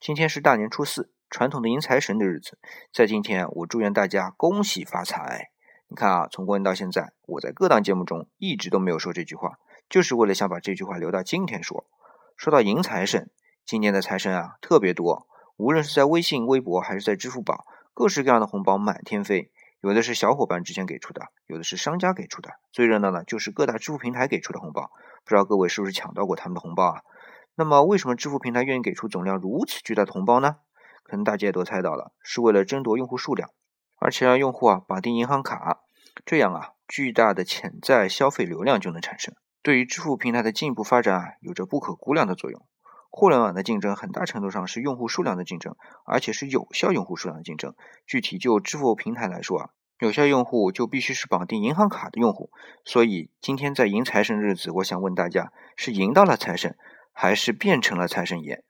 今天是大年初四，传统的迎财神的日子。在今天，我祝愿大家恭喜发财。你看啊，从过年到现在，我在各档节目中一直都没有说这句话，就是为了想把这句话留到今天说。说到迎财神，今年的财神啊特别多，无论是在微信、微博还是在支付宝，各式各样的红包满天飞。有的是小伙伴之前给出的，有的是商家给出的，最热闹的就是各大支付平台给出的红包。不知道各位是不是抢到过他们的红包啊？那么，为什么支付平台愿意给出总量如此巨大的红包呢？可能大家也都猜到了，是为了争夺用户数量，而且让用户啊绑定银行卡，这样啊巨大的潜在消费流量就能产生，对于支付平台的进一步发展啊有着不可估量的作用。互联网的竞争很大程度上是用户数量的竞争，而且是有效用户数量的竞争。具体就支付平台来说啊，有效用户就必须是绑定银行卡的用户。所以今天在迎财神日子，我想问大家，是迎到了财神？还是变成了财神爷。